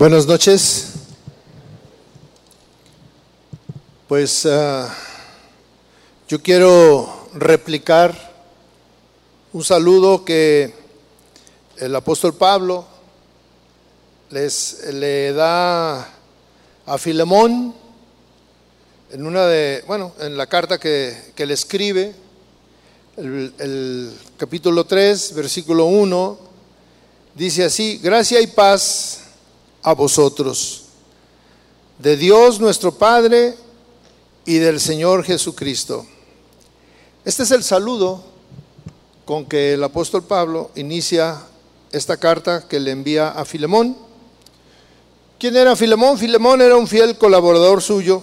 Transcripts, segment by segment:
Buenas noches. Pues ah, yo quiero replicar un saludo que el apóstol Pablo les le da a Filemón en una de, bueno, en la carta que, que le escribe, el, el capítulo 3, versículo 1, dice así, gracia y paz a vosotros, de Dios nuestro Padre y del Señor Jesucristo. Este es el saludo con que el apóstol Pablo inicia esta carta que le envía a Filemón. ¿Quién era Filemón? Filemón era un fiel colaborador suyo,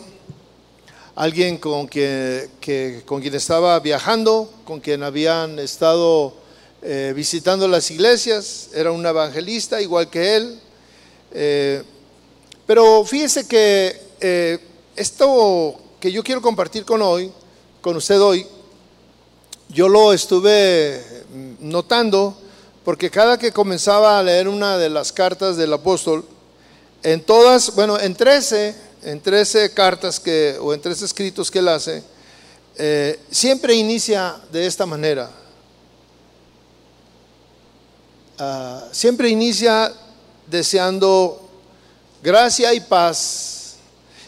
alguien con quien, que, con quien estaba viajando, con quien habían estado eh, visitando las iglesias, era un evangelista igual que él, eh, pero fíjese que eh, esto que yo quiero compartir con hoy, con usted hoy, yo lo estuve notando porque cada que comenzaba a leer una de las cartas del apóstol, en todas, bueno, en 13, en 13 cartas que, o en 13 escritos que él hace, eh, siempre inicia de esta manera. Ah, siempre inicia deseando gracia y paz.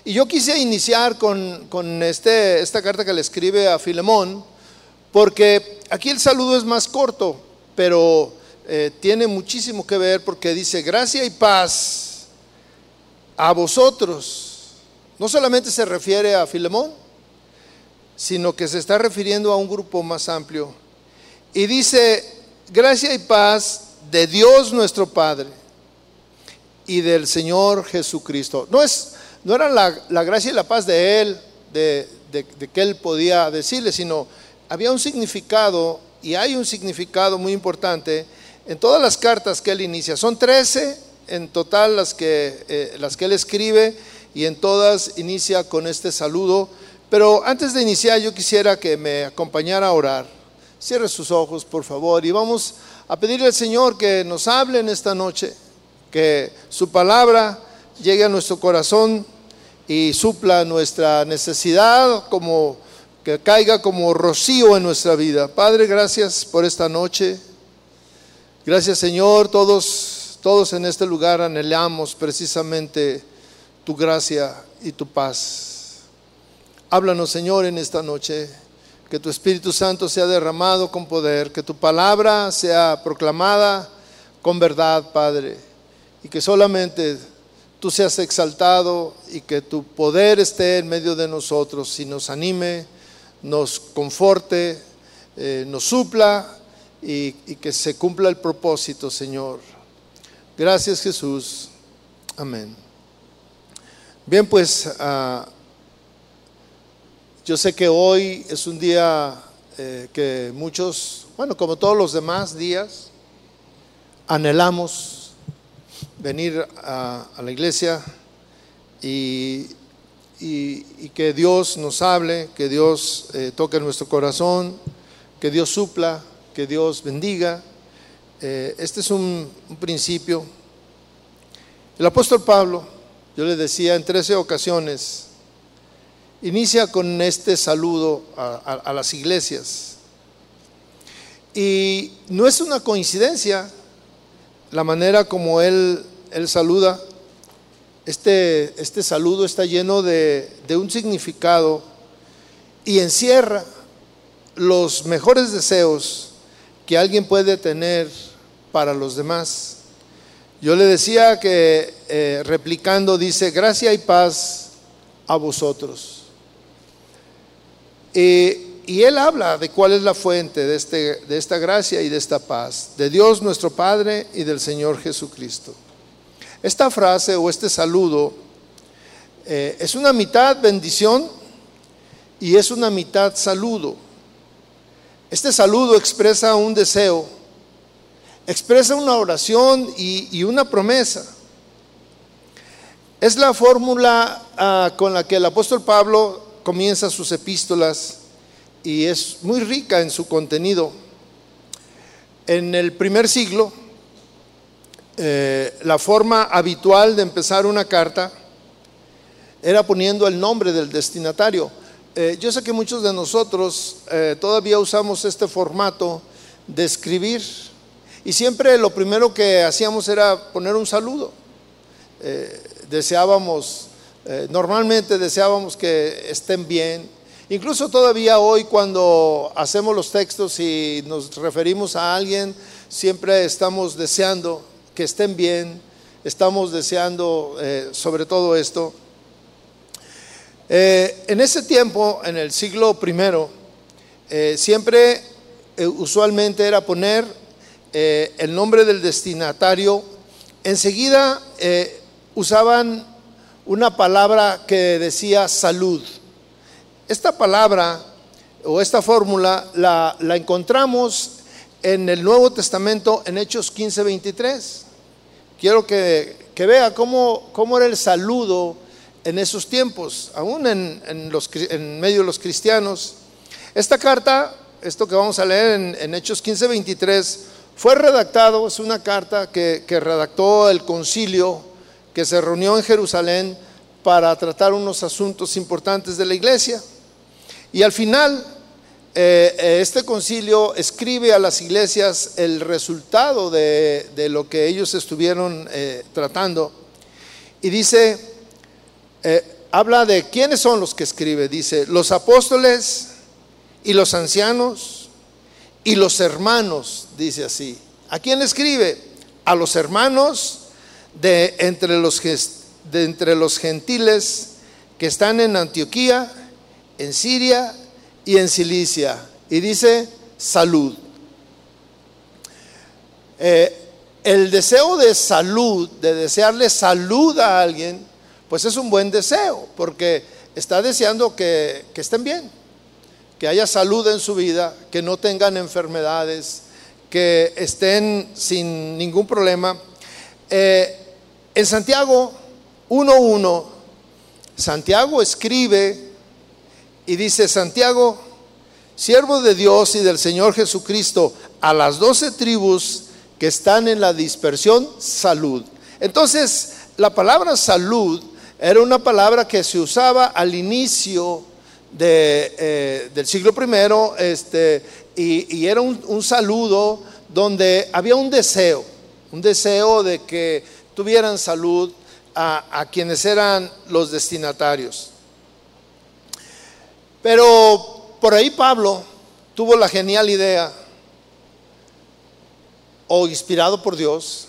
Y yo quise iniciar con, este, esta carta que le escribe a Filemón, porque aquí el saludo es más corto, pero eh, tiene muchísimo que ver porque dice gracia y paz a vosotros. No solamente se refiere a Filemón, sino que se está refiriendo a un grupo más amplio. Y dice, gracia y paz de Dios nuestro Padre y del Señor Jesucristo. No, es, no era la, gracia y la paz de Él, de, que Él podía decirle, sino había un significado y hay un significado muy importante en todas las cartas que Él inicia. Son 13 en total las que, eh, las que Él escribe y en todas inicia con este saludo. Pero antes de iniciar yo quisiera que me acompañara a orar. Cierre sus ojos, por favor, y vamos a pedirle al Señor que nos hable en esta noche que su palabra llegue a nuestro corazón y supla nuestra necesidad como que caiga como rocío en nuestra vida. Padre, gracias por esta noche. Gracias, Señor, todos todos en este lugar anhelamos precisamente tu gracia y tu paz. Háblanos, Señor, en esta noche. Que tu Espíritu Santo sea derramado con poder, que tu palabra sea proclamada con verdad, Padre y que solamente tú seas exaltado y que tu poder esté en medio de nosotros y nos anime, nos conforte, eh, nos supla y, que se cumpla el propósito, Señor. Gracias Jesús. Amén. Bien, pues ah, yo sé que hoy es un día eh, que muchos, bueno, como todos los demás días, anhelamos venir a, la iglesia y, que Dios nos hable, que Dios eh, toque nuestro corazón, que Dios supla, que Dios bendiga. Eh, este es un, principio. El apóstol Pablo, yo le decía en 13 ocasiones, inicia con este saludo a las iglesias. Y no es una coincidencia la manera como él, él saluda, este, este saludo está lleno de, de un significado y encierra los mejores deseos que alguien puede tener para los demás. Yo le decía que eh, replicando dice, gracia y paz a vosotros. Y y él habla de cuál es la fuente de, este, de esta gracia y de esta paz, de Dios nuestro Padre y del Señor Jesucristo. Esta frase o este saludo eh, es una mitad bendición y es una mitad saludo. Este saludo expresa un deseo, expresa una oración y, una promesa. Es la fórmula ah, con la que el apóstol Pablo comienza sus epístolas y es muy rica en su contenido. En el primer siglo, eh, la forma habitual de empezar una carta era poniendo el nombre del destinatario. Eh, yo sé que muchos de nosotros eh, todavía usamos este formato de escribir y siempre lo primero que hacíamos era poner un saludo. deseábamos, normalmente deseábamos que estén bien. Incluso todavía hoy cuando hacemos los textos y nos referimos a alguien, siempre estamos deseando que estén bien, estamos deseando eh, sobre todo esto. Eh, en ese tiempo, en el siglo primero, eh, siempre usualmente era poner el nombre del destinatario. Enseguida usaban una palabra que decía salud. Esta palabra o esta fórmula la, encontramos en el Nuevo Testamento en Hechos 15, 23. Quiero que, vea cómo, cómo, era el saludo en esos tiempos, aún en, los, en, medio de los cristianos. Esta carta, esto que vamos a leer en, Hechos 15, 23, fue redactado, es una carta que, que redactó el concilio que se reunió en Jerusalén para tratar unos asuntos importantes de la iglesia. Y al final eh, eh, este concilio escribe a las iglesias el resultado de, lo que ellos estuvieron eh, tratando y dice, habla de quiénes son los que escribe, dice, los apóstoles y los ancianos y los hermanos, dice así. ¿A quién escribe? A los hermanos de entre los, de entre los gentiles que están en Antioquía, en Siria, y en Cilicia. Y dice salud. Eh, el deseo de salud, de desearle salud a alguien, pues es un buen deseo, porque está deseando que, estén bien, que haya salud en su vida, que no tengan enfermedades, que estén sin ningún problema. Eh, en Santiago 1.1, Santiago escribe y dice Santiago, siervo de Dios y del Señor Jesucristo, a las doce tribus que están en la dispersión, salud. Entonces, la palabra salud era una palabra que se usaba al inicio eh, del siglo primero, este, y, era un, saludo donde había un deseo, un deseo de que tuvieran salud a quienes eran los destinatarios. Pero por ahí Pablo tuvo la genial idea, o inspirado por Dios,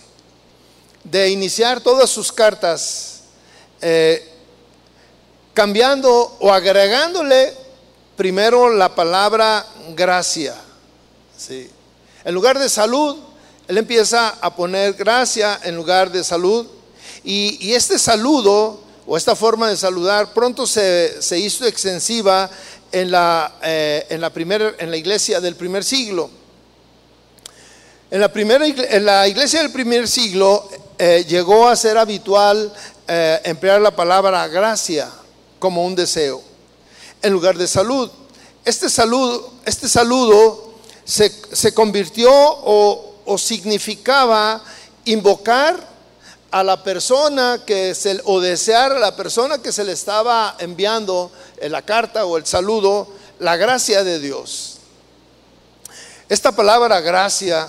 de iniciar todas sus cartas eh, cambiando o agregándole primero la palabra gracia. ¿sí? En lugar de salud, él empieza a poner gracia en lugar de salud. y este saludo o esta forma de saludar pronto se, hizo extensiva en la, eh, en, la en la iglesia del primer siglo. En la, primera, en la iglesia del primer siglo eh, llegó a ser habitual eh, emplear la palabra gracia como un deseo en lugar de salud. Este saludo, este saludo se, convirtió o, o significaba invocar a la persona que se, o desear a la persona que se le estaba enviando en la carta o el saludo la gracia de Dios. Esta palabra gracia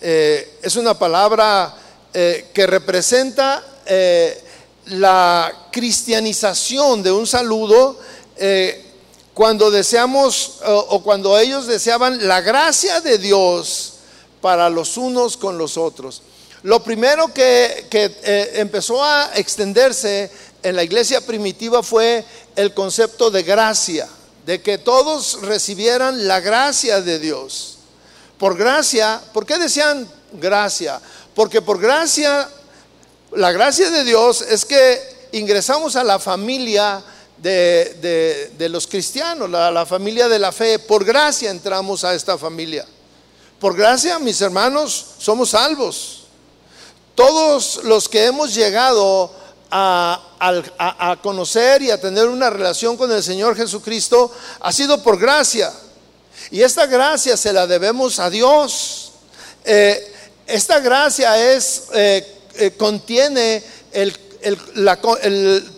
eh, es una palabra eh, que representa eh, la cristianización de un saludo cuando deseamos o cuando ellos deseaban la gracia de Dios para los unos con los otros. Lo primero que, eh, empezó a extenderse en la iglesia primitiva fue el concepto de gracia, de que todos recibieran la gracia de Dios. Por gracia, ¿por qué decían gracia? Porque por gracia, la gracia de Dios es que ingresamos a la familia de, los cristianos, la, la familia de la fe. Por gracia entramos a esta familia. Por gracia, mis hermanos, somos salvos. Todos los que hemos llegado a, conocer y a tener una relación con el Señor Jesucristo ha sido por gracia. Y esta gracia se la debemos a Dios. Eh, esta gracia eh, eh, contiene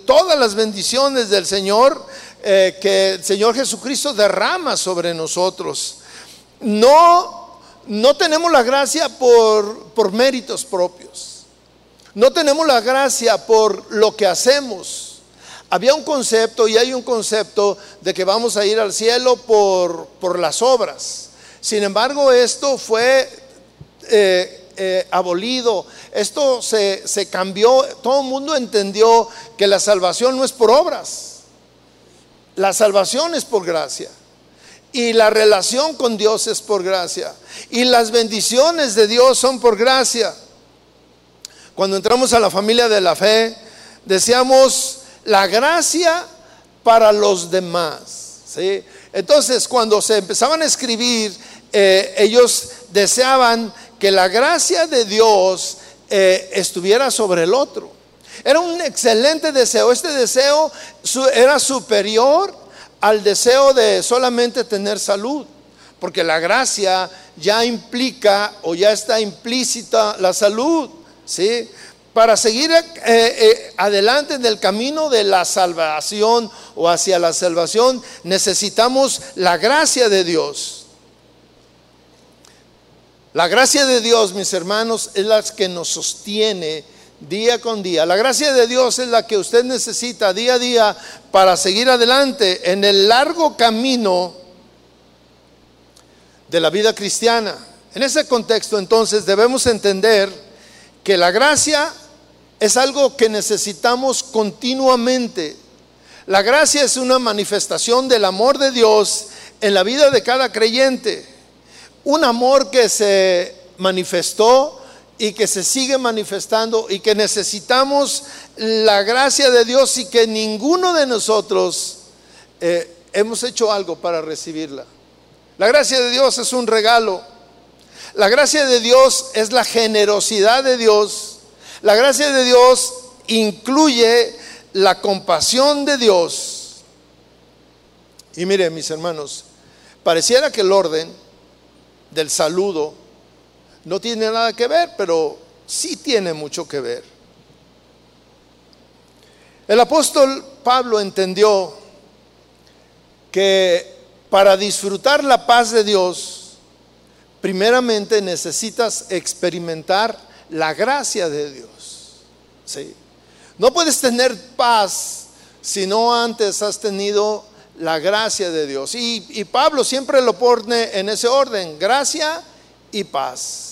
todas las bendiciones del Señor que el Señor Jesucristo derrama sobre nosotros. No, no tenemos la gracia por méritos propios. No tenemos la gracia por lo que hacemos. Había un concepto y hay un concepto de que vamos a ir al cielo por, por las obras. Sin embargo, esto fue eh, eh, abolido, esto se, se cambió, todo el mundo entendió que la salvación no es por obras, la salvación es por gracia. Y la relación con Dios es por gracia. Y las bendiciones de Dios son por gracia. Cuando entramos a la familia de la fe, deseamos la gracia para los demás. ¿sí? Entonces, cuando se empezaban a escribir, eh, ellos deseaban que la gracia de Dios eh, estuviera sobre el otro. Era un excelente deseo. Este deseo era superior al deseo de solamente tener salud, porque la gracia ya implica o ya está implícita la salud, ¿sí? Para seguir eh, eh, adelante en el camino de la salvación o hacia la salvación necesitamos la gracia de Dios. La gracia de Dios, mis hermanos, es la que nos sostiene día con día. La gracia de Dios es la que usted necesita día a día para seguir adelante en el largo camino de la vida cristiana. En ese contexto, entonces, debemos entender que la gracia es algo que necesitamos continuamente. La gracia es una manifestación del amor de Dios en la vida de cada creyente un amor que se manifestó y que se sigue manifestando y que necesitamos la gracia de Dios y que ninguno de nosotros eh, hemos hecho algo para recibirla. La gracia de Dios es un regalo. La gracia de Dios es la generosidad de Dios. La gracia de Dios incluye la compasión de Dios. Y mire, mis hermanos, pareciera que el orden del saludo no tiene nada que ver, pero sí tiene mucho que ver. El apóstol Pablo entendió que para disfrutar la paz de Dios, primeramente necesitas experimentar la gracia de Dios. ¿sí? No puedes tener paz si no antes has tenido la gracia de Dios. Y, Pablo siempre lo pone en ese orden, gracia y paz.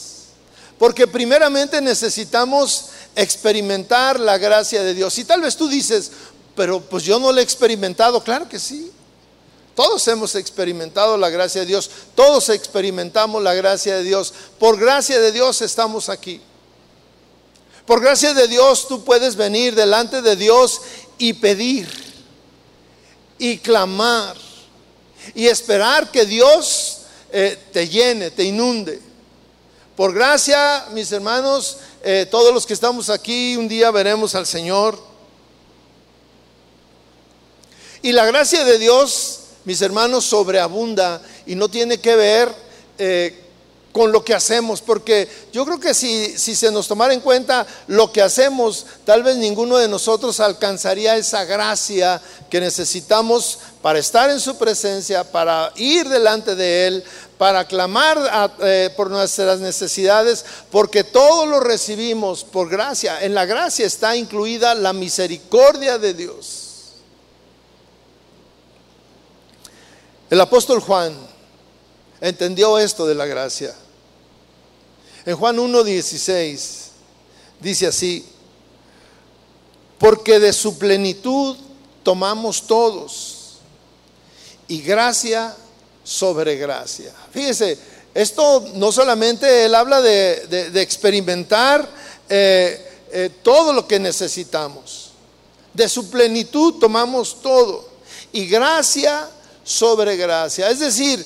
Porque primeramente necesitamos experimentar la gracia de Dios. Y tal vez tú dices, pero pues yo no lo he experimentado. Claro que sí. Todos hemos experimentado la gracia de Dios. Todos experimentamos la gracia de Dios. Por gracia de Dios estamos aquí. Por gracia de Dios tú puedes venir delante de Dios y pedir y clamar y esperar que Dios eh, te llene, te inunde. Por gracia, mis hermanos, eh, todos los que estamos aquí, un día veremos al Señor. Y la gracia de Dios, mis hermanos, sobreabunda y no tiene que ver eh, con lo que hacemos, porque yo creo que si, si se nos tomara en cuenta lo que hacemos, tal vez ninguno de nosotros alcanzaría esa gracia que necesitamos para estar en su presencia, para ir delante de Él, para clamar eh, por nuestras necesidades, porque todo lo recibimos por gracia. En la gracia está incluida la misericordia de Dios. El apóstol Juan entendió esto de la gracia. En Juan 1.16 dice así, porque de su plenitud tomamos todos y gracia sobre gracia. Fíjese, esto no solamente él habla de, experimentar eh, eh, todo lo que necesitamos, de su plenitud tomamos todo y gracia sobre gracia. Es decir,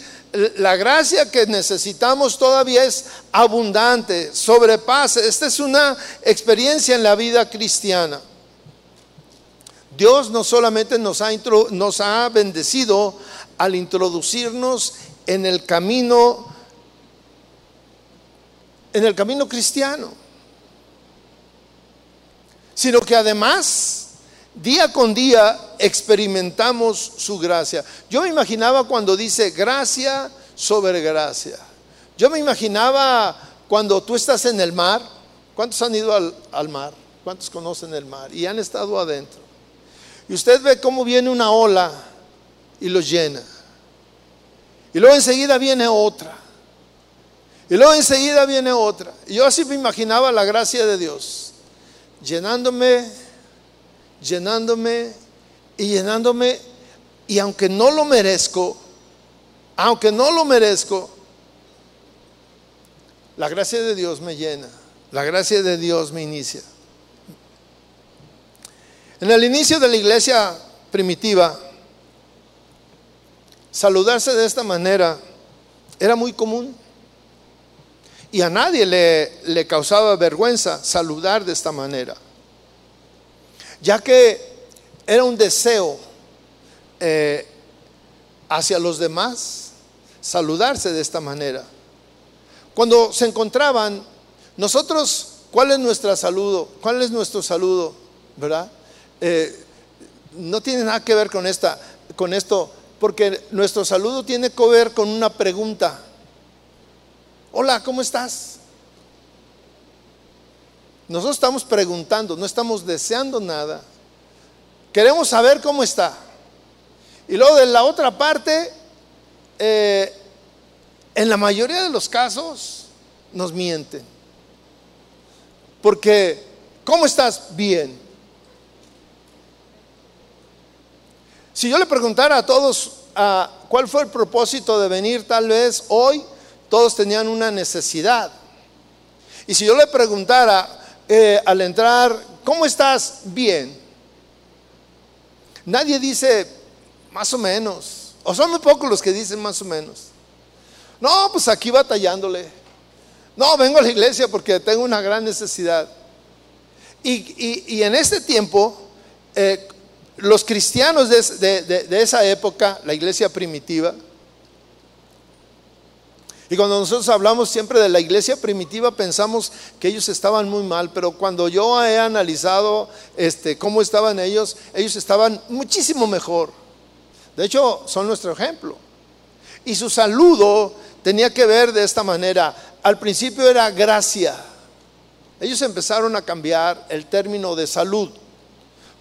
la gracia que necesitamos todavía es abundante, sobrepasa. Esta es una experiencia en la vida cristiana. Dios no solamente nos ha, nos ha bendecido al introducirnos en el camino en el camino cristiano, sino que además día con día experimentamos su gracia. Yo me imaginaba cuando dice gracia sobre gracia. Yo me imaginaba cuando tú estás en el mar. ¿Cuántos han ido al, mar? ¿Cuántos conocen el mar? Y han estado adentro. Y usted ve cómo viene una ola y los llena. Y luego enseguida viene otra. Y luego enseguida viene otra. Y yo así me imaginaba la gracia de Dios, llenándome, llenándome y llenándome. Y aunque no lo merezco, aunque no lo merezco, la gracia de Dios me llena, la gracia de Dios me inicia. En el inicio de la iglesia primitiva, saludarse de esta manera era muy común. Y a nadie le, causaba vergüenza saludar de esta manera, ya que era un deseo eh, hacia los demás saludarse de esta manera. Cuando se encontraban, nosotros, ¿cuál es nuestro saludo? ¿Cuál es nuestro saludo? ¿Verdad? Eh, no tiene nada que ver con, esta, con esto, porque nuestro saludo tiene que ver con una pregunta. Hola, ¿cómo estás? Nosotros estamos preguntando, no estamos deseando nada. Queremos saber cómo está. Y luego de la otra parte, eh, en la mayoría de los casos nos mienten. Porque, ¿cómo estás? Bien. Si yo le preguntara a todos a cuál fue el propósito de venir tal vez hoy, todos tenían una necesidad. Y si yo le preguntara eh, al entrar, ¿cómo estás? Bien. Nadie dice más o menos. O son muy pocos los que dicen más o menos. No, pues aquí batallándole. No, vengo a la iglesia porque tengo una gran necesidad. Y, en este tiempo, eh, los cristianos de, esa época, la iglesia primitiva, y cuando nosotros hablamos siempre de la iglesia primitiva, pensamos que ellos estaban muy mal, pero cuando yo he analizado este, cómo estaban ellos, ellos estaban muchísimo mejor. De hecho, son nuestro ejemplo. Y su saludo tenía que ver de esta manera. Al principio era gracia. Ellos empezaron a cambiar el término de salud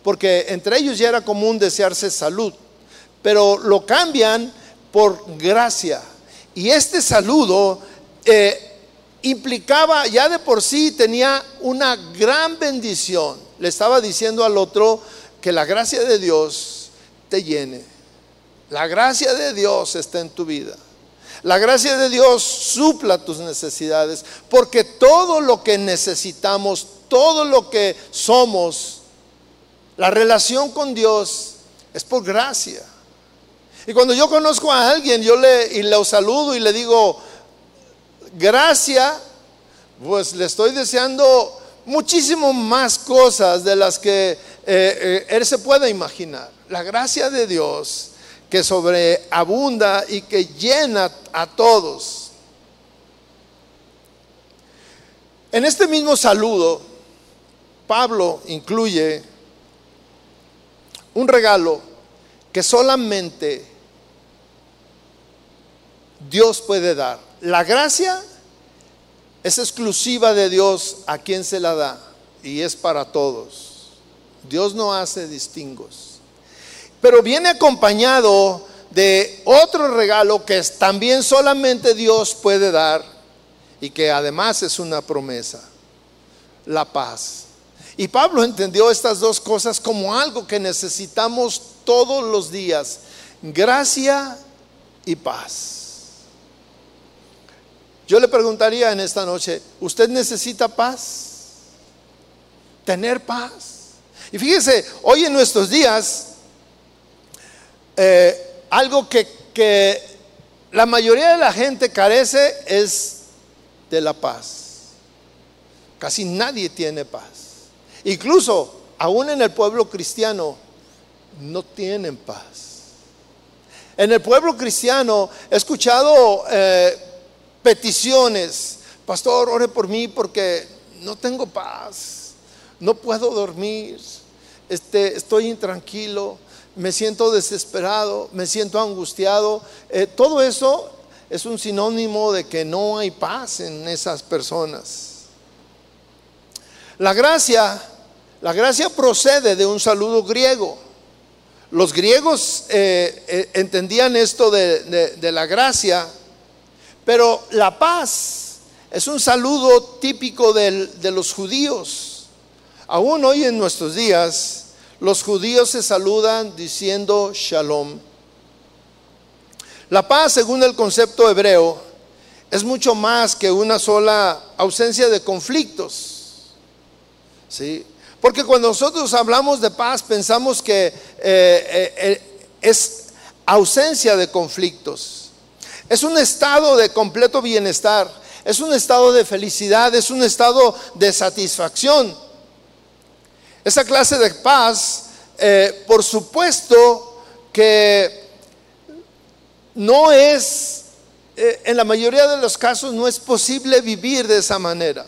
porque entre ellos ya era común desearse salud, pero lo cambian por gracia. Y este saludo eh, implicaba, ya de por sí tenía una gran bendición. Le estaba diciendo al otro que la gracia de Dios te llene. La gracia de Dios está en tu vida. La gracia de Dios supla tus necesidades, porque todo lo que necesitamos, todo lo que somos, la relación con Dios es por gracia. Y cuando yo conozco a alguien, yo le, y lo saludo y le digo, gracia, pues le estoy deseando muchísimo más cosas de las que eh, eh, él se pueda imaginar. La gracia de Dios que sobreabunda y que llena a todos. En este mismo saludo, Pablo incluye un regalo que solamente Dios puede dar. La gracia es exclusiva de Dios a quien se la da y es para todos. Dios no hace distingos. Pero viene acompañado de otro regalo que también solamente Dios puede dar y que además es una promesa, la paz. Y Pablo entendió estas dos cosas como algo que necesitamos todos los días, gracia y paz. Yo le preguntaría en esta noche, ¿usted necesita paz? ¿Tener paz? Y fíjese, hoy en nuestros días, eh, algo que, que la mayoría de la gente carece es de la paz. Casi nadie tiene paz. Incluso, aún en el pueblo cristiano, no tienen paz. En el pueblo cristiano he escuchado eh, peticiones pastor, ore por mí porque no tengo paz, no puedo dormir, este, estoy intranquilo, me siento desesperado, me siento angustiado. Eh, todo eso es un sinónimo de que no hay paz en esas personas. La gracia, la gracia procede de un saludo griego. Los griegos eh, eh, entendían esto de, la gracia, pero la paz es un saludo típico de los judíos. Aún hoy en nuestros días, los judíos se saludan diciendo shalom. La paz, según el concepto hebreo, es mucho más que una sola ausencia de conflictos. ¿sí? Porque cuando nosotros hablamos de paz pensamos que eh, eh, eh, es ausencia de conflictos. Es un estado de completo bienestar, es un estado de felicidad, es un estado de satisfacción. Esa clase de paz, por supuesto que no es, en la mayoría de los casos no es posible vivir de esa manera.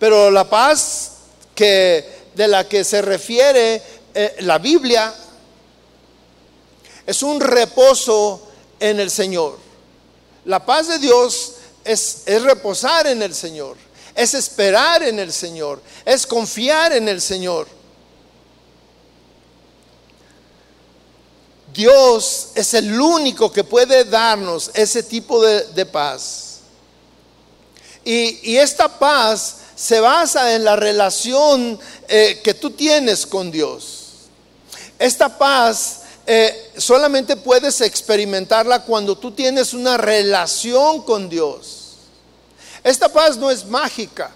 Pero la paz que, de la que se refiere eh, la Biblia es un reposo en el Señor. La paz de Dios es, es reposar en el Señor, es esperar en el Señor, es confiar en el Señor. Dios es el único que puede darnos ese tipo de, paz. Y, y, esta paz se basa en la relación eh, que tú tienes con Dios. Esta paz eh, solamente puedes experimentarla cuando tú tienes una relación con Dios. Esta paz no es mágica.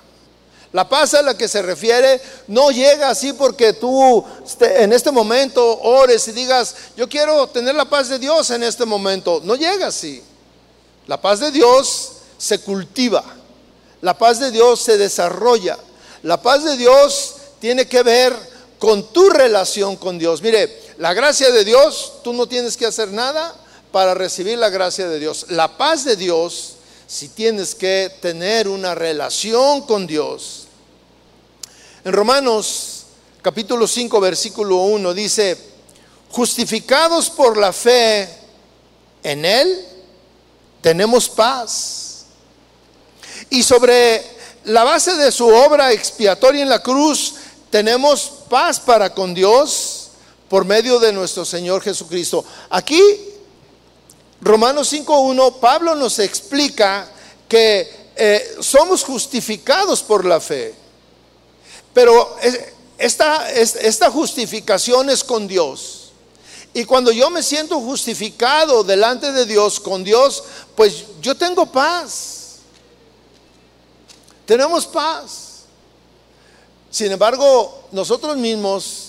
La paz a la que se refiere no llega así porque tú en este momento ores y digas, yo quiero tener la paz de Dios en este momento. No llega así. La paz de Dios se cultiva. La paz de Dios se desarrolla. La paz de Dios tiene que ver con tu relación con Dios. Mire, la gracia de Dios, tú no tienes que hacer nada para recibir la gracia de Dios. La paz de Dios, si tienes que tener una relación con Dios. En Romanos capítulo 5, versículo 1 dice, justificados por la fe en Él, tenemos paz y sobre la base de su obra expiatoria en la cruz, tenemos paz para con Dios por medio de nuestro Señor Jesucristo. Aquí, Romanos 5.1, Pablo nos explica que eh, somos justificados por la fe. Pero esta, esta justificación es con Dios. Y cuando yo me siento justificado delante de Dios, con Dios, pues yo tengo paz. Tenemos paz. Sin embargo, nosotros mismos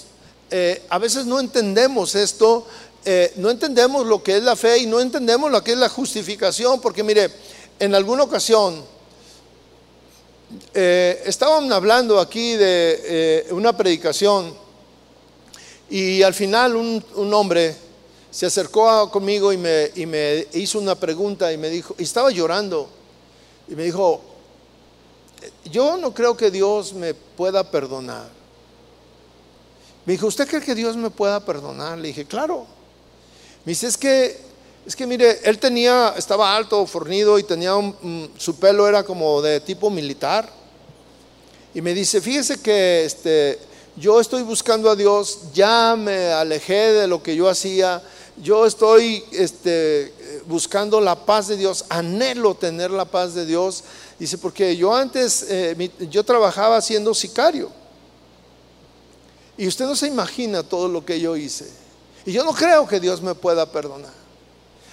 eh, a veces no entendemos esto, eh, no entendemos lo que es la fe y no entendemos lo que es la justificación, porque mire, en alguna ocasión eh, estaban hablando aquí de una predicación y al final un, hombre se acercó conmigo y me, y me hizo una pregunta y me dijo, y estaba llorando, y me dijo, yo no creo que Dios me pueda perdonar. Me dijo, ¿usted cree que Dios me pueda perdonar? Le dije, claro. Me dice, es que, es que mire, él tenía, estaba alto, fornido y tenía un, su pelo era como de tipo militar. Y me dice, fíjese que este, yo estoy buscando a Dios, ya me alejé de lo que yo hacía, yo estoy este, buscando la paz de Dios, anhelo tener la paz de Dios Dice, porque yo antes, eh, yo trabajaba siendo sicario. Y usted no se imagina todo lo que yo hice. Y yo no creo que Dios me pueda perdonar.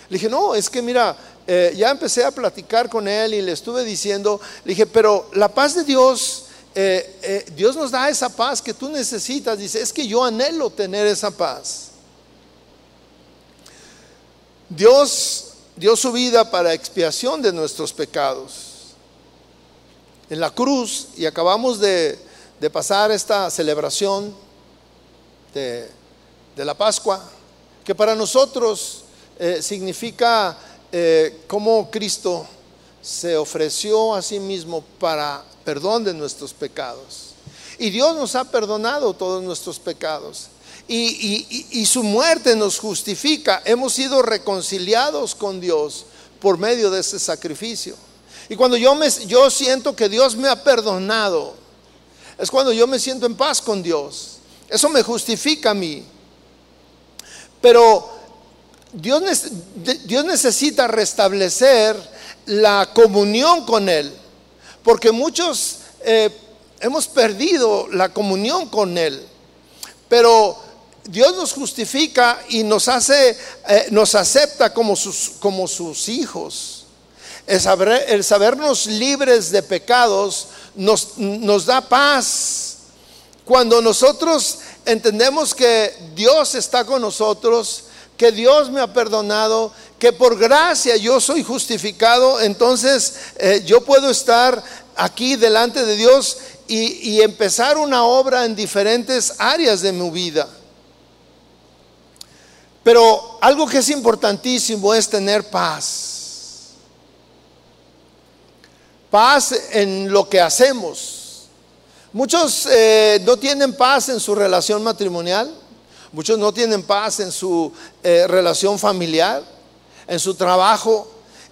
Le dije, no, es que mira, eh, ya empecé a platicar con él y le estuve diciendo, le dije, pero la paz de Dios, eh, Dios nos da esa paz que tú necesitas. Dice, es que yo anhelo tener esa paz. Dios dio su vida para expiación de nuestros pecados en la cruz y acabamos de, pasar esta celebración de, la Pascua, que para nosotros eh, significa eh, cómo Cristo se ofreció a sí mismo para perdón de nuestros pecados. Y Dios nos ha perdonado todos nuestros pecados. Y, su muerte nos justifica. Hemos sido reconciliados con Dios por medio de ese sacrificio. Y cuando yo, me, yo siento que Dios me ha perdonado, es cuando yo me siento en paz con Dios. Eso me justifica a mí. Pero Dios, Dios necesita restablecer la comunión con Él, porque muchos eh, hemos perdido la comunión con Él. Pero Dios nos justifica y nos hace, eh, nos acepta como sus, como sus hijos. El, saber, el, sabernos libres de pecados nos, nos da paz. Cuando nosotros entendemos que Dios está con nosotros, que Dios me ha perdonado, que por gracia yo soy justificado, entonces eh, yo puedo estar aquí delante de Dios y, y empezar una obra en diferentes áreas de mi vida. Pero algo que es importantísimo es tener paz. Paz en lo que hacemos. Muchos eh, no tienen paz en su relación matrimonial. Muchos no tienen paz en su eh, relación familiar, en su trabajo.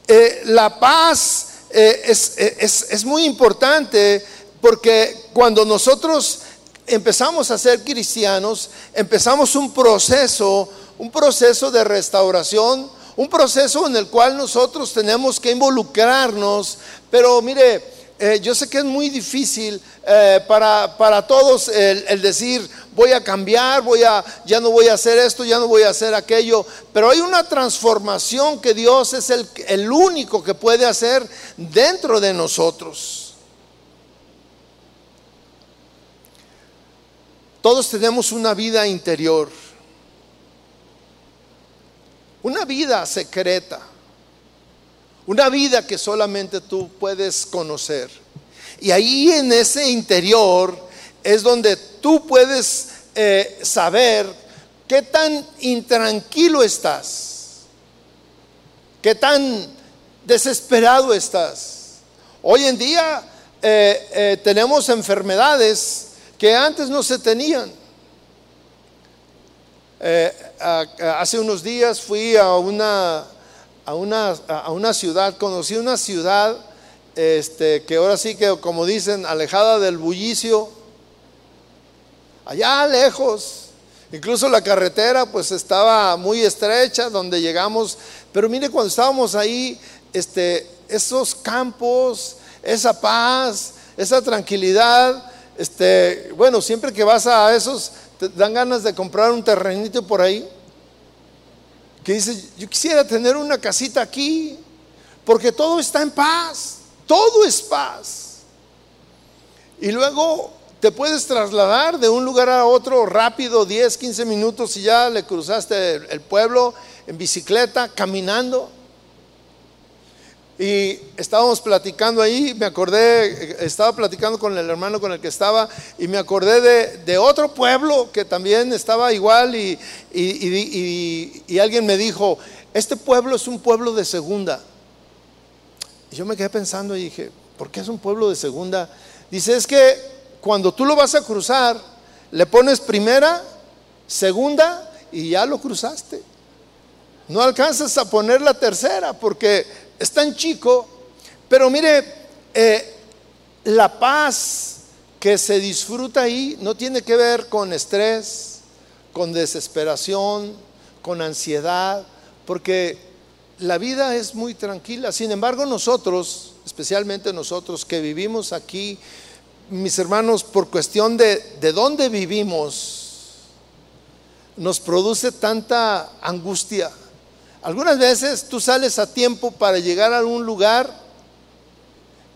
Eh, la paz es, es muy importante porque cuando nosotros empezamos a ser cristianos, empezamos un proceso un proceso de restauración, un proceso en el cual nosotros tenemos que involucrarnos, pero mire, eh, yo sé que es muy difícil eh, para, para, todos el, decir voy a cambiar, voy a, ya no voy a hacer esto, ya no voy a hacer aquello, pero hay una transformación que Dios es el, el único que puede hacer dentro de nosotros. Todos tenemos una vida interior una vida secreta, una vida que solamente tú puedes conocer. Y ahí en ese interior es donde tú puedes eh, saber qué tan intranquilo estás, qué tan desesperado estás. Hoy en día eh, eh, tenemos enfermedades que antes no se tenían. Hace unos días fui a una, a una, a una ciudad, conocí una ciudad este, que ahora sí que, como dicen, alejada del bullicio, allá lejos. Incluso la carretera pues estaba muy estrecha donde llegamos, pero mire cuando estábamos ahí, este, esos campos, esa paz, esa tranquilidad, este, bueno, siempre que vas a esos te dan ganas de comprar un terrenito por ahí. Que dice, yo quisiera tener una casita aquí, porque todo está en paz, todo es paz. Y luego te puedes trasladar de un lugar a otro rápido, 10, 15 minutos y ya le cruzaste el pueblo en bicicleta, caminando. Y estábamos platicando ahí, me acordé, estaba platicando con el hermano con el que estaba y me acordé de, otro pueblo que también estaba igual y, y, alguien me dijo, este pueblo es un pueblo de segunda. Y yo me quedé pensando y dije, ¿por qué es un pueblo de segunda? Dice, es que cuando tú lo vas a cruzar, le pones primera, segunda y ya lo cruzaste. No alcanzas a poner la tercera porque es tan chico, pero mire, eh, la paz que se disfruta ahí no tiene que ver con estrés, con desesperación, con ansiedad, porque la vida es muy tranquila. Sin embargo, nosotros, especialmente nosotros que vivimos aquí, mis hermanos, por cuestión de, de dónde vivimos, nos produce tanta angustia algunas veces tú sales a tiempo para llegar a algún lugar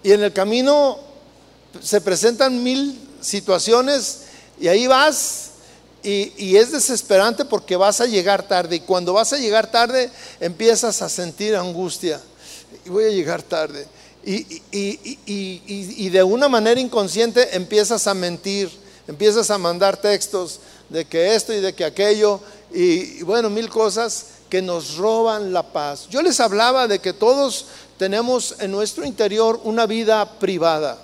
y en el camino se presentan mil situaciones y ahí vas y, es desesperante porque vas a llegar tarde. Y cuando vas a llegar tarde empiezas a sentir angustia. Y voy a llegar tarde. Y, y de una manera inconsciente empiezas a mentir, empiezas a mandar textos de que esto y de que aquello. Y bueno, mil cosas que nos roban la paz. Yo les hablaba de que todos tenemos en nuestro interior una vida privada,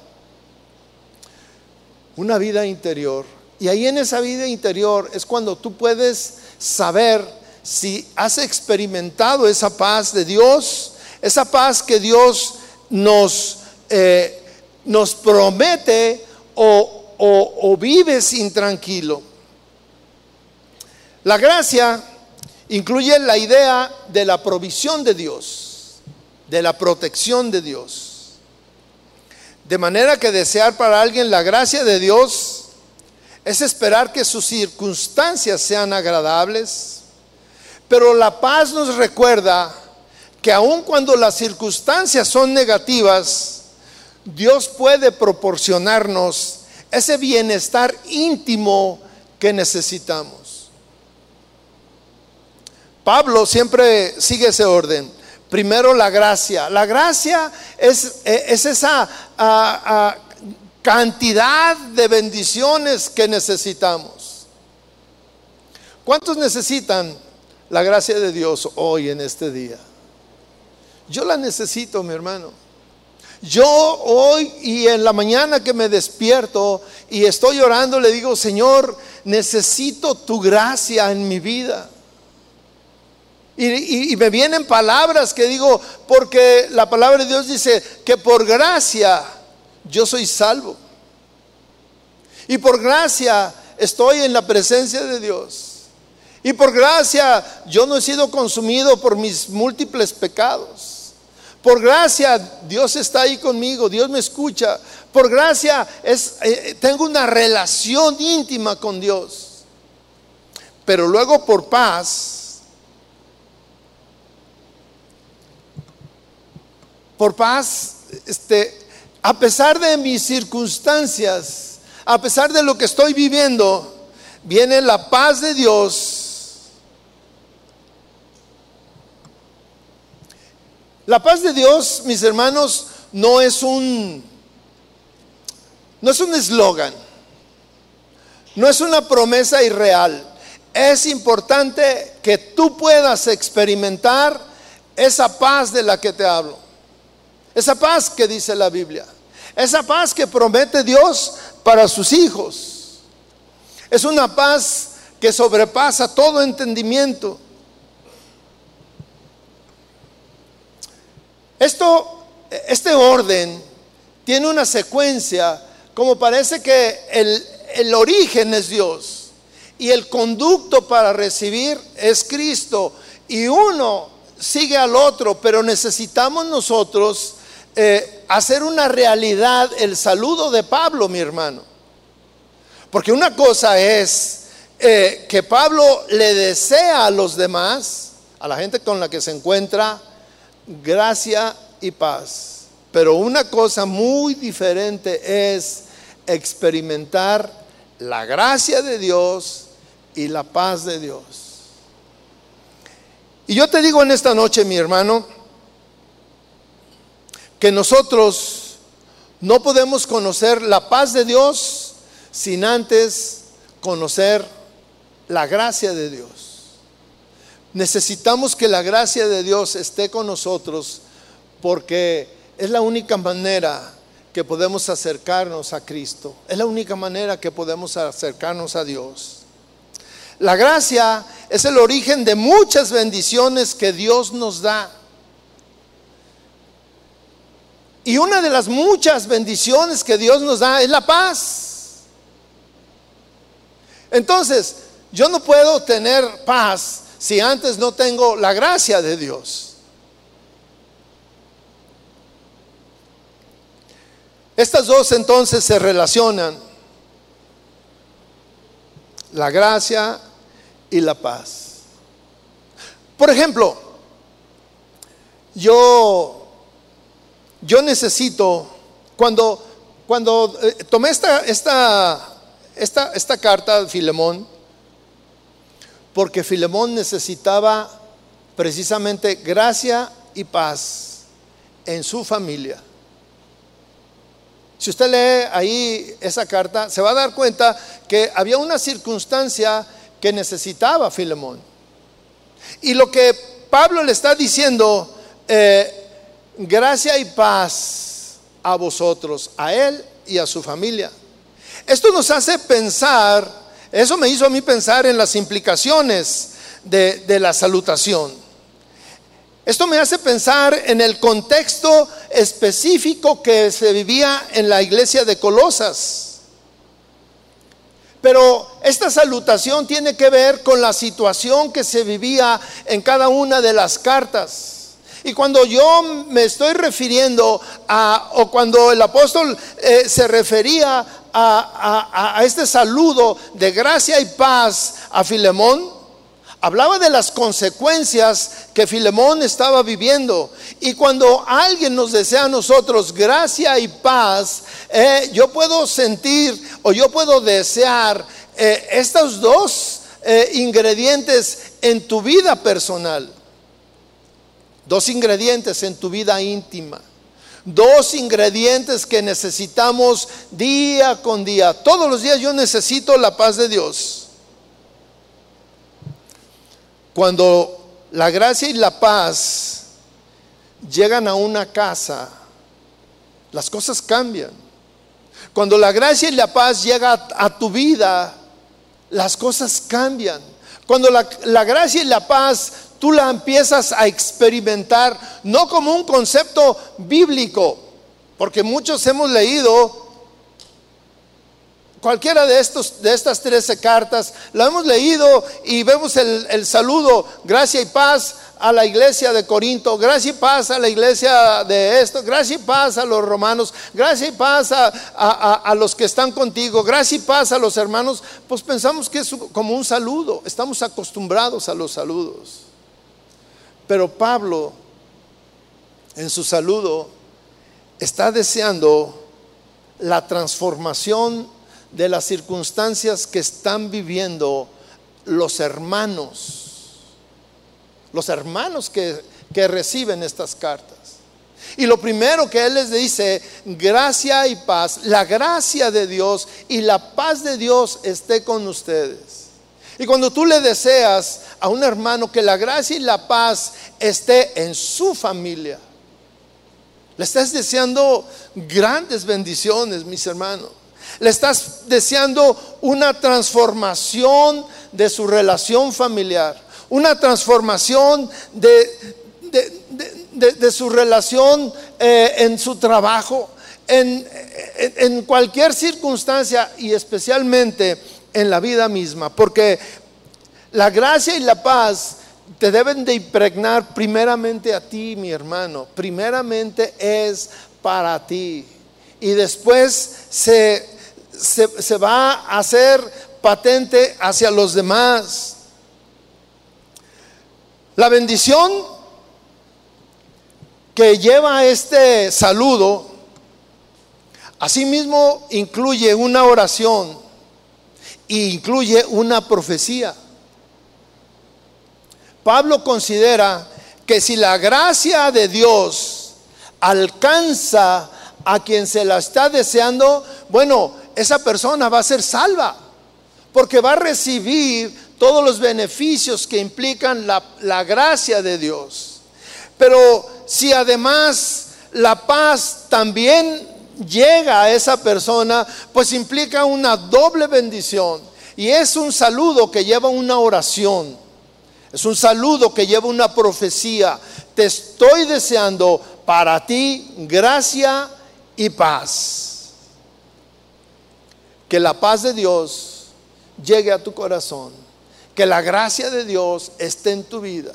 una vida interior. Y ahí en esa vida interior es cuando tú puedes saber si has experimentado esa paz de Dios, esa paz que Dios nos, eh, nos promete o, o, o vives intranquilo. La gracia incluye la idea de la provisión de Dios, de la protección de Dios. De manera que desear para alguien la gracia de Dios es esperar que sus circunstancias sean agradables, pero la paz nos recuerda que aun cuando las circunstancias son negativas, Dios puede proporcionarnos ese bienestar íntimo que necesitamos. Pablo siempre sigue ese orden. Primero la gracia. La gracia es, es esa cantidad de bendiciones que necesitamos. ¿Cuántos necesitan la gracia de Dios hoy en este día? Yo la necesito, mi hermano. Yo hoy y en la mañana que me despierto y estoy orando, le digo, Señor, necesito tu gracia en mi vida. Y, me vienen palabras que digo, porque la palabra de Dios dice que por gracia yo soy salvo. Y por gracia estoy en la presencia de Dios. Y por gracia yo no he sido consumido por mis múltiples pecados. Por gracia Dios está ahí conmigo, Dios me escucha. Por gracia es, eh, tengo una relación íntima con Dios. Pero luego por paz, por paz, este, a pesar de mis circunstancias, a pesar de lo que estoy viviendo, viene la paz de Dios La paz de Dios, mis hermanos, no es un no es un eslogan. No es una promesa irreal. Es importante que tú puedas experimentar esa paz de la que te hablo. Esa paz que dice la Biblia. Esa paz que promete Dios para sus hijos. Es una paz que sobrepasa todo entendimiento. Esto, este orden tiene una secuencia, como parece que el, el origen es Dios y el conducto para recibir es Cristo y uno sigue al otro, pero necesitamos nosotros eh, hacer una realidad el saludo de Pablo, mi hermano. Porque una cosa es eh, que Pablo le desea a los demás, a la gente con la que se encuentra, gracia y paz. Pero una cosa muy diferente es experimentar la gracia de Dios y la paz de Dios. Y yo te digo en esta noche, mi hermano, que nosotros no podemos conocer la paz de Dios sin antes conocer la gracia de Dios. Necesitamos que la gracia de Dios esté con nosotros porque es la única manera que podemos acercarnos a Cristo. Es la única manera que podemos acercarnos a Dios. La gracia es el origen de muchas bendiciones que Dios nos da. Y una de las muchas bendiciones que Dios nos da es la paz. Entonces, yo no puedo tener paz si antes no tengo la gracia de Dios. Estas dos entonces se relacionan, la gracia y la paz. Por ejemplo, yo, yo necesito, cuando, cuando eh, tomé esta, esta, esta, esta carta de Filemón, porque Filemón necesitaba precisamente gracia y paz en su familia. Si usted lee ahí esa carta, se va a dar cuenta que había una circunstancia que necesitaba Filemón. Y lo que Pablo le está diciendo, eh, gracia y paz a vosotros, a él y a su familia. Esto nos hace pensar, eso me hizo a mí pensar en las implicaciones de, de la salutación. Esto me hace pensar en el contexto específico que se vivía en la iglesia de Colosas. Pero esta salutación tiene que ver con la situación que se vivía en cada una de las cartas. Y cuando yo me estoy refiriendo a, o cuando el apóstol eh, se refería a, a este saludo de gracia y paz a Filemón, hablaba de las consecuencias que Filemón estaba viviendo. Y cuando alguien nos desea a nosotros gracia y paz, eh, yo puedo sentir o yo puedo desear eh, estos dos ingredientes en tu vida personal. Dos ingredientes en tu vida íntima. Dos ingredientes que necesitamos día con día. Todos los días yo necesito la paz de Dios. Cuando la gracia y la paz llegan a una casa, las cosas cambian. Cuando la gracia y la paz llegan a, tu vida, las cosas cambian. Cuando la, la gracia y la paz tú la empiezas a experimentar, no como un concepto bíblico, porque muchos hemos leído Cualquiera de, estos, de estas 13 cartas la hemos leído y vemos el, saludo, gracia y paz a la iglesia de Corinto, gracia y paz a la iglesia de esto, gracia y paz a los romanos, gracia y paz a, a, los que están contigo, gracia y paz a los hermanos, pues pensamos que es como un saludo, estamos acostumbrados a los saludos. Pero Pablo, en su saludo, está deseando la transformación de las circunstancias que están viviendo los hermanos, los hermanos que, que reciben estas cartas. Y lo primero que Él les dice, gracia y paz, la gracia de Dios y la paz de Dios esté con ustedes. Y cuando tú le deseas a un hermano que la gracia y la paz esté en su familia, le estás deseando grandes bendiciones, mis hermanos. Le estás deseando una transformación de su relación familiar, una transformación de, de, su relación eh, en su trabajo, en, en cualquier circunstancia y especialmente en la vida misma, porque la gracia y la paz te deben de impregnar primeramente a ti, mi hermano, primeramente es para ti. Y después se se, va a hacer patente hacia los demás. La bendición que lleva este saludo, asimismo incluye una oración incluye una profecía. Pablo considera que si la gracia de Dios alcanza a quien se la está deseando, bueno, esa persona va a ser salva, porque va a recibir todos los beneficios que implican la, gracia de Dios. Pero si además la paz también llega a esa persona, pues implica una doble bendición. Y es un saludo que lleva una oración. Es un saludo que lleva una profecía. Te estoy deseando para ti gracia y paz que la paz de Dios llegue a tu corazón, que la gracia de Dios esté en tu vida,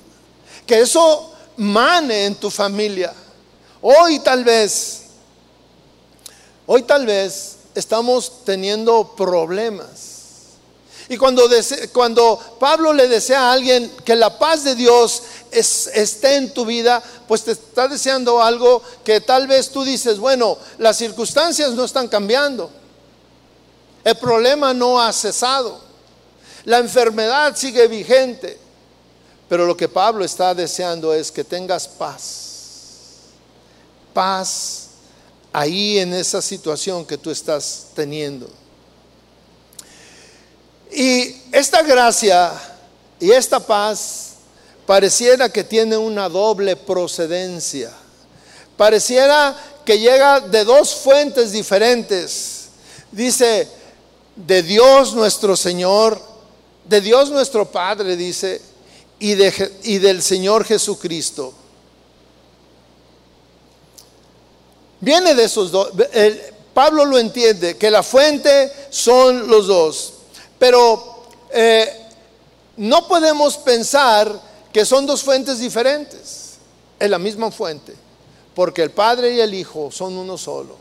que eso mane en tu familia. Hoy tal vez, hoy tal vez estamos teniendo problemas. Y cuando, cuando Pablo le desea a alguien que la paz de Dios esté en tu vida, pues te está deseando algo que tal vez tú dices, bueno, las circunstancias no están cambiando. El problema no ha cesado. La enfermedad sigue vigente. Pero lo que Pablo está deseando es que tengas paz. Paz ahí en esa situación que tú estás teniendo. Y esta gracia y esta paz, pareciera que tiene una doble procedencia. Pareciera que llega de dos fuentes diferentes. Dice, de Dios nuestro Señor, de Dios nuestro Padre, dice, y, de, y del Señor Jesucristo. Viene de esos dos. Pablo lo entiende, que la fuente son los dos. Pero eh, no podemos pensar que son dos fuentes diferentes. Es la misma fuente, porque el Padre y el Hijo son uno solo.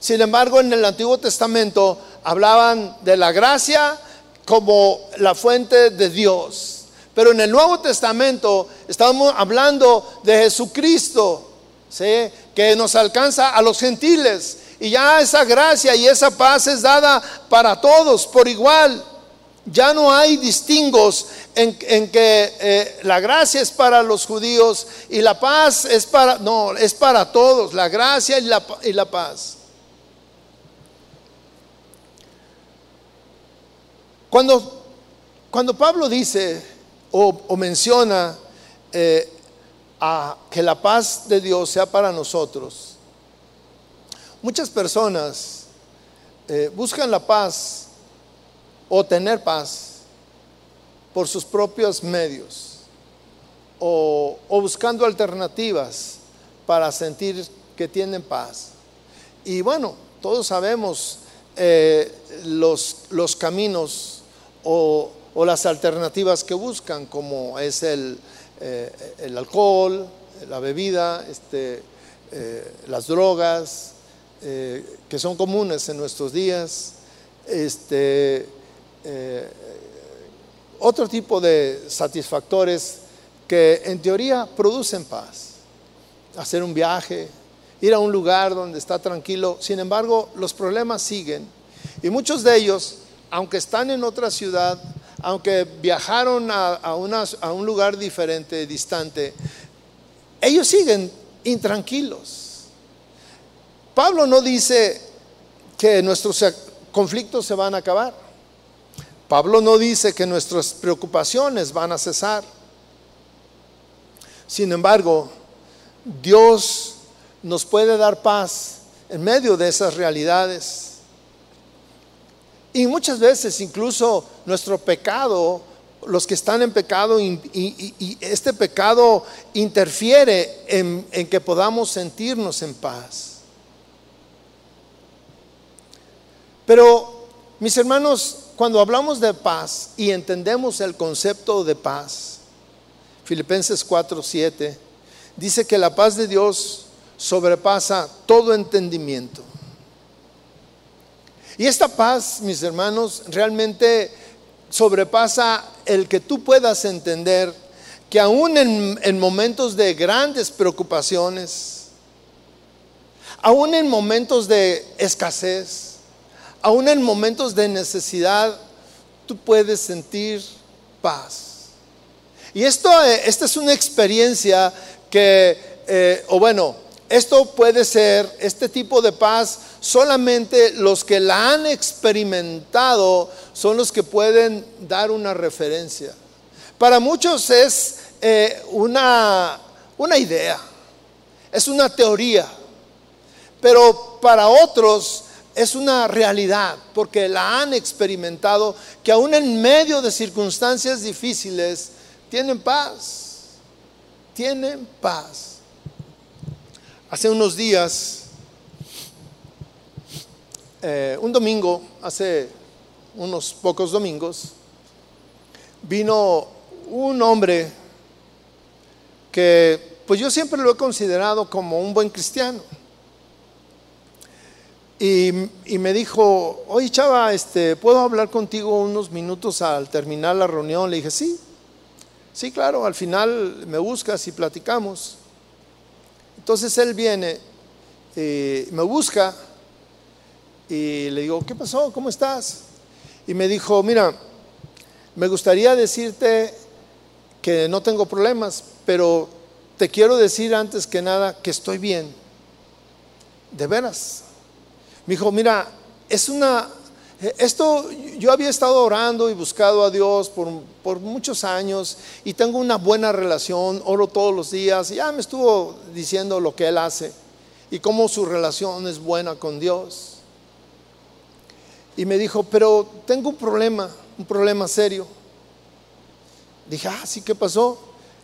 Sin embargo, en el Antiguo Testamento hablaban de la gracia como la fuente de Dios. Pero en el Nuevo Testamento estamos hablando de Jesucristo, ¿sí? Que nos alcanza a los gentiles. Y ya esa gracia y esa paz es dada para todos por igual. Ya no hay distingos en, que eh, la gracia es para los judíos y la paz es para, no, es para todos, la gracia y la, y la paz. Cuando, cuando Pablo dice o, menciona eh, a que la paz de Dios sea para nosotros, muchas personas eh, buscan la paz o tener paz por sus propios medios o, buscando alternativas para sentir que tienen paz. Y bueno, todos sabemos eh, los, los caminos o, las alternativas que buscan, como es el, eh, el alcohol, la bebida, este, eh, las drogas, eh, que son comunes en nuestros días, este, otro tipo de satisfactores que en teoría producen paz. Hacer un viaje, ir a un lugar donde está tranquilo, sin embargo los problemas siguen y muchos de ellos aunque están en otra ciudad, aunque viajaron a, un lugar diferente, distante, ellos siguen intranquilos. Pablo no dice que nuestros conflictos se van a acabar. Pablo no dice que nuestras preocupaciones van a cesar. Sin embargo, Dios nos puede dar paz en medio de esas realidades. Y muchas veces incluso nuestro pecado, los que están en pecado, y, este pecado interfiere en, en que podamos sentirnos en paz. Pero, mis hermanos, cuando hablamos de paz y entendemos el concepto de paz, Filipenses 4, 7, dice que la paz de Dios sobrepasa todo entendimiento. Y esta paz, mis hermanos, realmente sobrepasa el que tú puedas entender que aún en, momentos de grandes preocupaciones, aún en momentos de escasez, aún en momentos de necesidad, tú puedes sentir paz. Y esto, eh, esta es una experiencia que, eh, o bueno, esto puede ser, este tipo de paz, solamente los que la han experimentado son los que pueden dar una referencia. Para muchos es eh, una, una idea, es una teoría, pero para otros es una realidad, porque la han experimentado, que aún en medio de circunstancias difíciles tienen paz, tienen paz. Hace unos días, eh, un domingo, hace unos pocos domingos, vino un hombre que pues yo siempre lo he considerado como un buen cristiano. Y, me dijo, oye chava, este, ¿puedo hablar contigo unos minutos al terminar la reunión? Le dije, sí, sí, claro, al final me buscas y platicamos. Entonces él viene, y me busca y le digo, ¿qué pasó? ¿Cómo estás? Y me dijo, mira, me gustaría decirte que no tengo problemas, pero te quiero decir antes que nada que estoy bien. De veras. Me dijo, mira, es una, Eh, esto yo había estado orando y buscado a Dios por, por, muchos años y tengo una buena relación, oro todos los días. Ya me estuvo diciendo lo que Él hace y cómo su relación es buena con Dios. Y me dijo, pero tengo un problema, un problema serio. Dije, ah, sí, ¿qué pasó?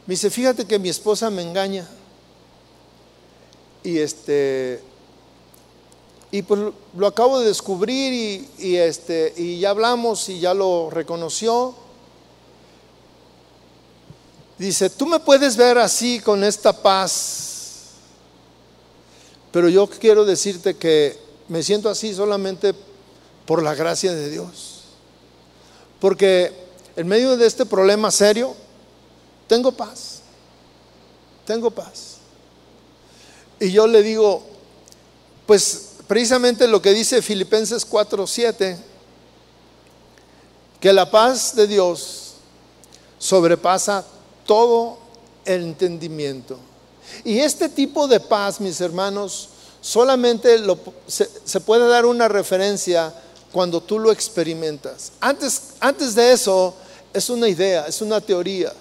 Me dice, fíjate que mi esposa me engaña. Y este, y pues lo acabo de descubrir y, este, y ya hablamos y ya lo reconoció. Dice, tú me puedes ver así con esta paz, pero yo quiero decirte que me siento así solamente por la gracia de Dios. Porque en medio de este problema serio, tengo paz. Tengo paz. Y yo le digo, pues precisamente lo que dice Filipenses 4:7, que la paz de Dios sobrepasa todo el entendimiento. Y este tipo de paz, mis hermanos, solamente se, se puede dar una referencia cuando tú lo experimentas. Antes, antes de eso es una idea, es una teoría.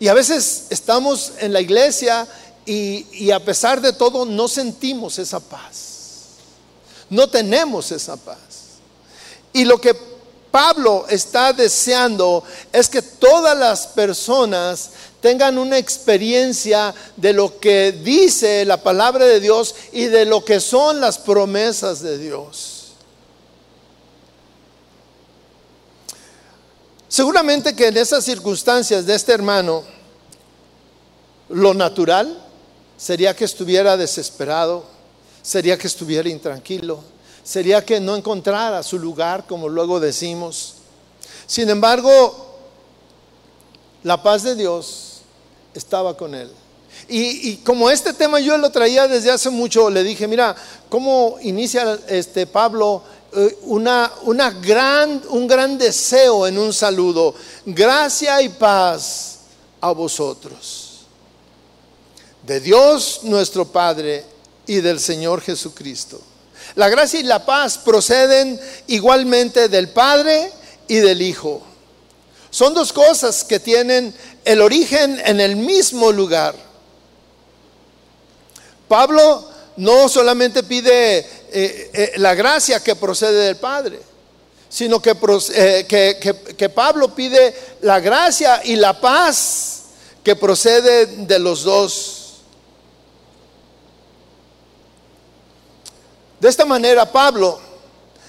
Y a veces estamos en la iglesia y, a pesar de todo no sentimos esa paz. No tenemos esa paz. Y lo que Pablo está deseando es que todas las personas tengan una experiencia de lo que dice la palabra de Dios y de lo que son las promesas de Dios. Seguramente que en esas circunstancias de este hermano, lo natural sería que estuviera desesperado, sería que estuviera intranquilo, sería que no encontrara su lugar, como luego decimos. Sin embargo, la paz de Dios estaba con él. Y, como este tema yo lo traía desde hace mucho, le dije, mira, ¿cómo inicia este Pablo eh, una, una gran, un gran deseo en un saludo. Gracia y paz a vosotros. De Dios nuestro Padre y del Señor Jesucristo. La gracia y la paz proceden igualmente del Padre y del Hijo. Son dos cosas que tienen el origen en el mismo lugar. Pablo no solamente pide eh, eh, la gracia que procede del Padre, sino eh, que, que, Pablo pide la gracia y la paz que procede de los dos. De esta manera Pablo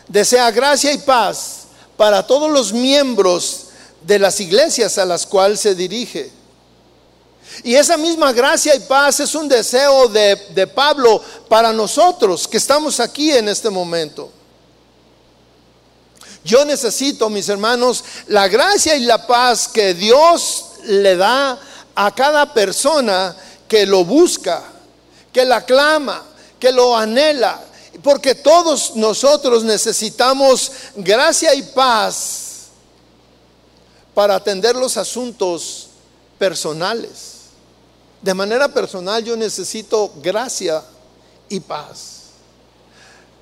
desea gracia y paz para todos los miembros de las iglesias a las cuales se dirige. Y esa misma gracia y paz es un deseo de, Pablo para nosotros que estamos aquí en este momento. Yo necesito, mis hermanos, la gracia y la paz que Dios le da a cada persona que lo busca, que la clama, que lo anhela. Porque todos nosotros necesitamos gracia y paz para atender los asuntos personales. De manera personal yo necesito gracia y paz.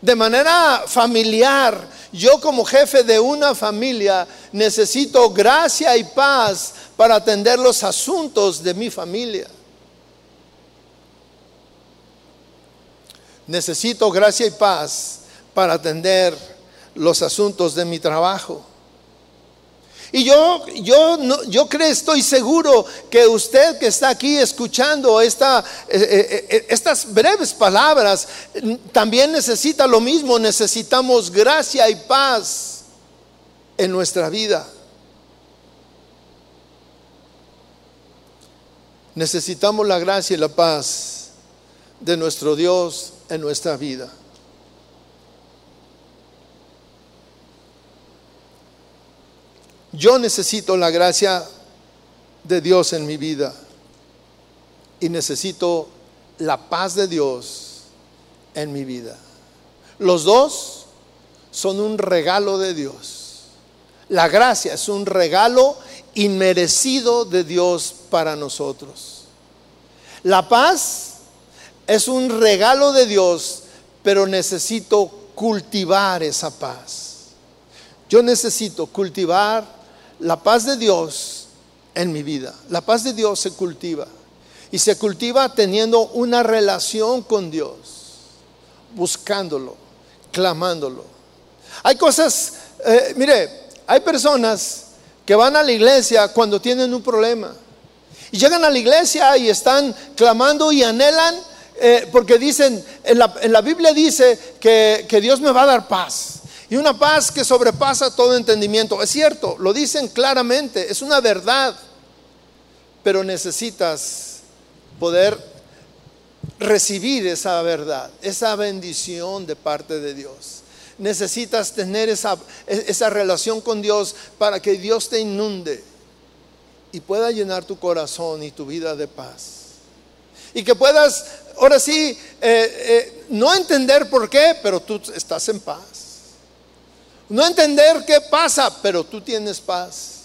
De manera familiar, yo como jefe de una familia necesito gracia y paz para atender los asuntos de mi familia. Necesito gracia y paz para atender los asuntos de mi trabajo. Y yo, yo, no, yo creo, estoy seguro que usted que está aquí escuchando eh, eh, eh, estas breves palabras, también necesita lo mismo, necesitamos gracia y paz en nuestra vida. Necesitamos la gracia y la paz de nuestro Dios en nuestra vida. Yo necesito la gracia de Dios en mi vida y necesito la paz de Dios en mi vida. Los dos son un regalo de Dios. La gracia es un regalo inmerecido de Dios para nosotros. La paz es un regalo de Dios, pero necesito cultivar esa paz. Yo necesito cultivar la paz de Dios en mi vida. La paz de Dios se cultiva. Y se cultiva teniendo una relación con Dios, buscándolo, clamándolo. Hay cosas, eh, mire, hay personas que van a la iglesia cuando tienen un problema. Y llegan a la iglesia y están clamando y anhelan, eh, porque dicen, en la, Biblia dice que, que Dios me va a dar paz. Y una paz que sobrepasa todo entendimiento. Es cierto, lo dicen claramente, es una verdad. Pero necesitas poder recibir esa verdad, esa bendición de parte de Dios. Necesitas tener esa, esa relación con Dios para que Dios te inunde y pueda llenar tu corazón y tu vida de paz. Y que puedas, ahora sí, eh, eh, no entender por qué, pero tú estás en paz. No entender qué pasa, pero tú tienes paz.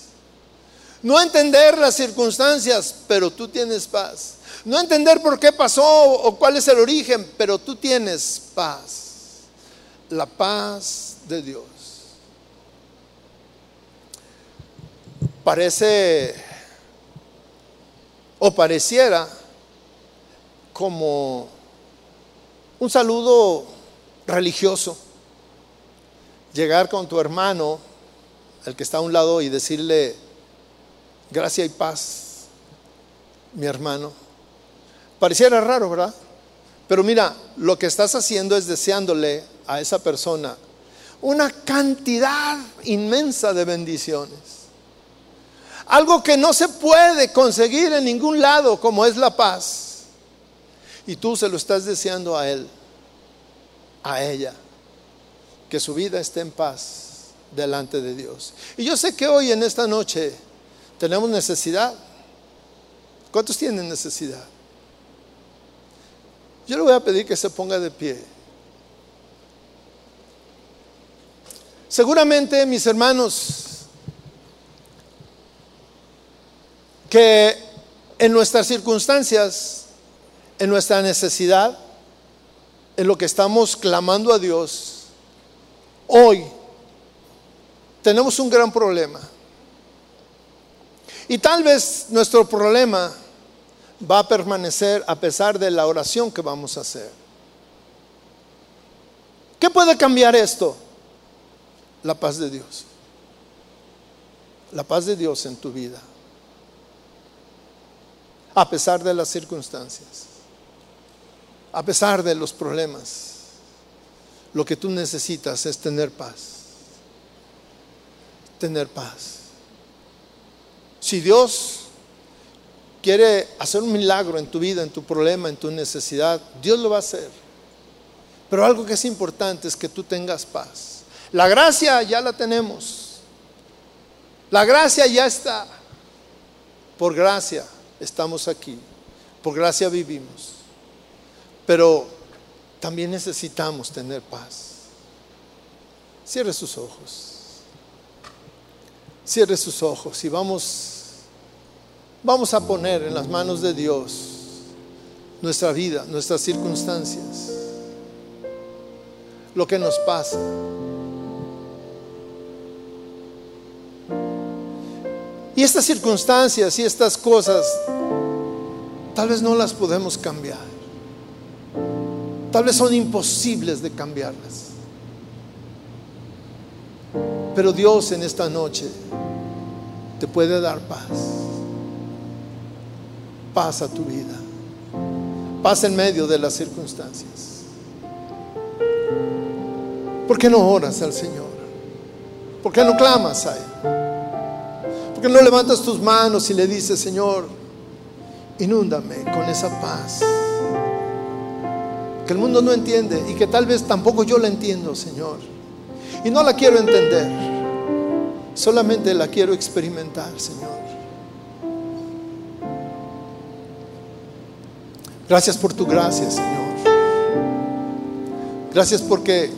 No entender las circunstancias, pero tú tienes paz. No entender por qué pasó o cuál es el origen, pero tú tienes paz. La paz de Dios. Parece o pareciera como un saludo religioso. Llegar con tu hermano, el que está a un lado, y decirle, gracia y paz, mi hermano. Pareciera raro, ¿verdad? Pero mira, lo que estás haciendo es deseándole a esa persona una cantidad inmensa de bendiciones. Algo que no se puede conseguir en ningún lado como es la paz. Y tú se lo estás deseando a él, a ella, que su vida esté en paz delante de Dios. Y yo sé que hoy en esta noche tenemos necesidad. ¿Cuántos tienen necesidad? Yo le voy a pedir que se ponga de pie. Seguramente, mis hermanos, que en nuestras circunstancias, en nuestra necesidad, en lo que estamos clamando a Dios, hoy tenemos un gran problema. Y tal vez nuestro problema va a permanecer a pesar de la oración que vamos a hacer. ¿Qué puede cambiar esto? La paz de Dios. La paz de Dios en tu vida a pesar de las circunstancias, a pesar de los problemas. Lo que tú necesitas es tener paz. Tener paz. Si Dios quiere hacer un milagro en tu vida, en tu problema, en tu necesidad, Dios lo va a hacer. Pero algo que es importante es que tú tengas paz. La gracia ya la tenemos. La gracia ya está. Por gracia estamos aquí, por gracia vivimos, pero también necesitamos tener paz. Cierre sus ojos, cierre sus ojos y vamos, vamos a poner en las manos de Dios nuestra vida, nuestras circunstancias, lo que nos pasa. Y estas circunstancias y estas cosas, tal vez no las podemos cambiar. Tal vez son imposibles de cambiarlas. Pero Dios en esta noche te puede dar paz. Paz a tu vida. Paz en medio de las circunstancias. ¿Por qué no oras al Señor? ¿Por qué no clamas a Él? Porque no levantas tus manos y le dices, Señor, inúndame con esa paz que el mundo no entiende y que tal vez tampoco yo la entiendo, Señor. Y no la quiero entender, solamente la quiero experimentar, Señor. Gracias por tu gracia, Señor. Gracias porque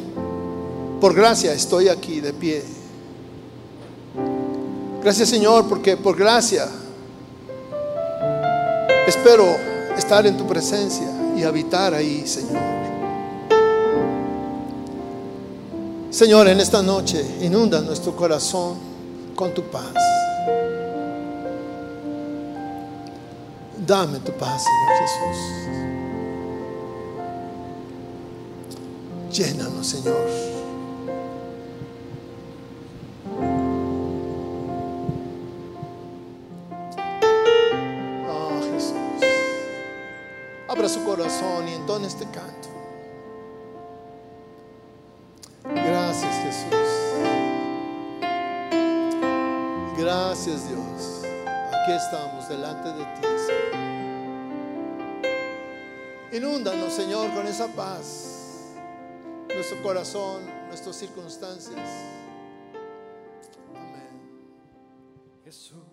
por gracia estoy aquí de pie. Gracias Señor, porque por gracia espero estar en tu presencia y habitar ahí, Señor. Señor, en esta noche inunda nuestro corazón con tu paz. Dame tu paz, Señor Jesús. Llénanos, Señor. Su corazón y entone este canto. Gracias, Jesús. Gracias, Dios. Aquí estamos delante de ti, Señor. Inúndanos, Señor, con esa paz. Nuestro corazón, nuestras circunstancias. Amén. Jesús.